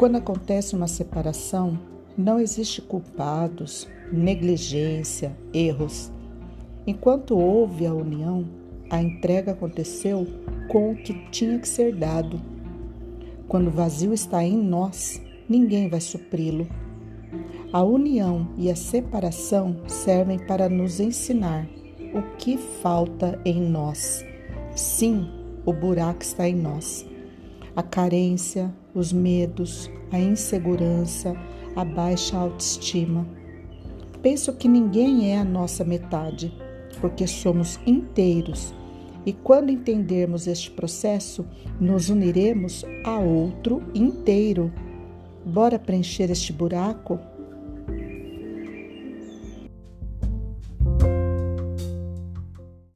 Quando acontece uma separação, não existe culpados, negligência, erros. Enquanto houve a união, a entrega aconteceu com o que tinha que ser dado. Quando o vazio está em nós, ninguém vai supri-lo. A união e a separação servem para nos ensinar o que falta em nós. Sim, o buraco está em nós. A carência, os medos, a insegurança, a baixa autoestima. Penso que ninguém é a nossa metade, porque somos inteiros. E quando entendermos este processo, nos uniremos a outro inteiro. Bora preencher este buraco?